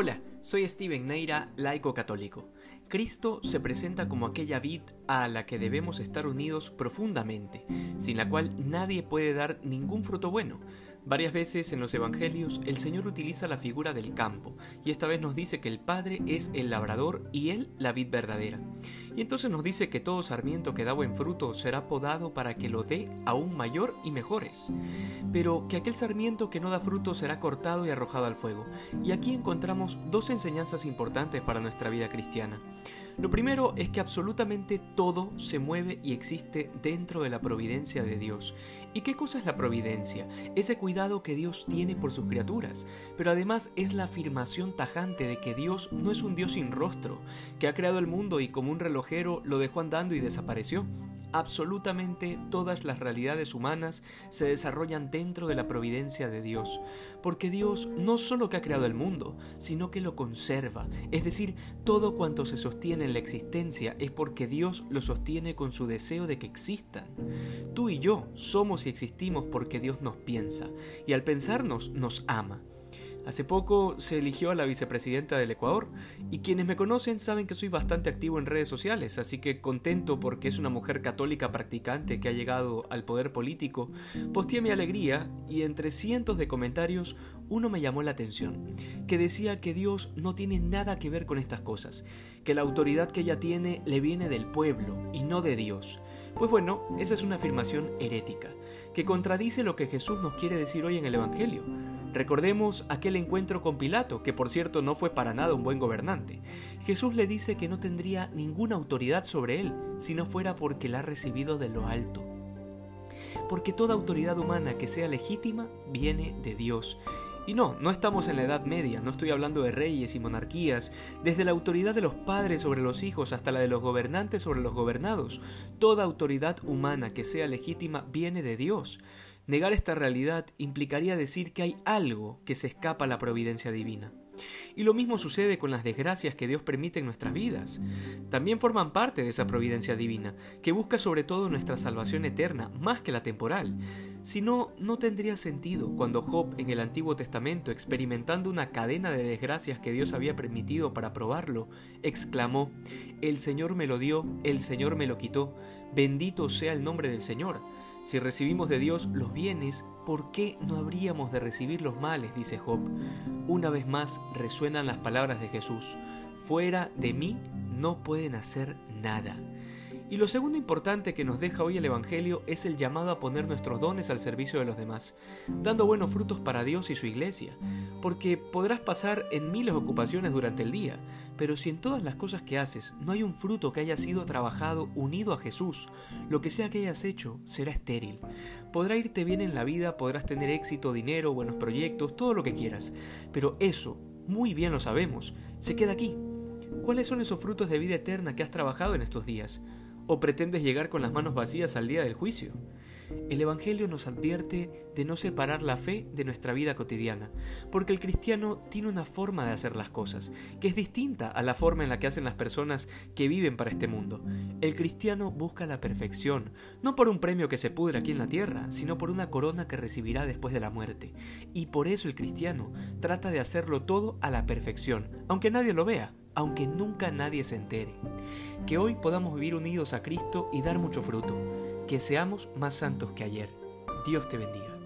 Hola, soy Steven Neira, laico católico. Cristo se presenta como aquella vid a la que debemos estar unidos profundamente, sin la cual nadie puede dar ningún fruto bueno. Varias veces en los Evangelios el Señor utiliza la figura del campo, y esta vez nos dice que el Padre es el labrador y Él la vid verdadera. Y entonces nos dice que todo sarmiento que da buen fruto será podado para que lo dé aún mayor y mejores, pero que aquel sarmiento que no da fruto será cortado y arrojado al fuego. Y aquí encontramos dos enseñanzas importantes para nuestra vida cristiana. Lo primero es que absolutamente todo se mueve y existe dentro de la providencia de Dios. ¿Y qué cosa es la providencia? Ese cuidado que Dios tiene por sus criaturas, pero además es la afirmación tajante de que Dios no es un Dios sin rostro, que ha creado el mundo y como un relojero lo dejó andando y desapareció, absolutamente todas las realidades humanas se desarrollan dentro de la providencia de Dios, porque Dios no solo que ha creado el mundo, sino que lo conserva, es decir, todo cuanto se sostiene en la existencia es porque Dios lo sostiene con su deseo de que existan. Tú y yo somos y existimos porque Dios nos piensa, y al pensarnos nos ama. Hace poco se eligió a la vicepresidenta del Ecuador y quienes me conocen saben que soy bastante activo en redes sociales, así que contento porque es una mujer católica practicante que ha llegado al poder político, posteé mi alegría y entre cientos de comentarios uno me llamó la atención, que decía que Dios no tiene nada que ver con estas cosas, que la autoridad que ella tiene le viene del pueblo y no de Dios. Pues bueno, esa es una afirmación herética, que contradice lo que Jesús nos quiere decir hoy en el Evangelio Recordemos aquel encuentro con Pilato, que por cierto no fue para nada un buen gobernante. Jesús le dice que no tendría ninguna autoridad sobre él si no fuera porque la ha recibido de lo alto. Porque toda autoridad humana que sea legítima viene de Dios. Y no, no estamos en la Edad Media, no estoy hablando de reyes y monarquías, desde la autoridad de los padres sobre los hijos hasta la de los gobernantes sobre los gobernados. Toda autoridad humana que sea legítima viene de Dios. Negar esta realidad implicaría decir que hay algo que se escapa a la providencia divina. Y lo mismo sucede con las desgracias que Dios permite en nuestras vidas. También forman parte de esa providencia divina, que busca sobre todo nuestra salvación eterna, más que la temporal. Si no, no tendría sentido cuando Job en el Antiguo Testamento, experimentando una cadena de desgracias que Dios había permitido para probarlo, exclamó, El Señor me lo dio, el Señor me lo quitó, bendito sea el nombre del Señor. Si recibimos de Dios los bienes, ¿por qué no habríamos de recibir los males? dice Job. Una vez más resuenan las palabras de Jesús. Fuera de mí no pueden hacer nada. Y lo segundo importante que nos deja hoy el Evangelio es el llamado a poner nuestros dones al servicio de los demás, dando buenos frutos para Dios y su iglesia, porque podrás pasar en miles ocupaciones durante el día, pero si en todas las cosas que haces no hay un fruto que haya sido trabajado unido a Jesús, lo que sea que hayas hecho será estéril. Podrá irte bien en la vida, podrás tener éxito, dinero, buenos proyectos, todo lo que quieras, pero eso, muy bien lo sabemos, se queda aquí. ¿Cuáles son esos frutos de vida eterna que has trabajado en estos días? ¿O pretendes llegar con las manos vacías al día del juicio? El Evangelio nos advierte de no separar la fe de nuestra vida cotidiana, porque el cristiano tiene una forma de hacer las cosas, que es distinta a la forma en la que hacen las personas que viven para este mundo. El cristiano busca la perfección, no por un premio que se pudre aquí en la tierra, sino por una corona que recibirá después de la muerte. Y por eso el cristiano trata de hacerlo todo a la perfección, aunque nadie lo vea, aunque nunca nadie se entere. Que hoy podamos vivir unidos a Cristo y dar mucho fruto. Que seamos más santos que ayer. Dios te bendiga.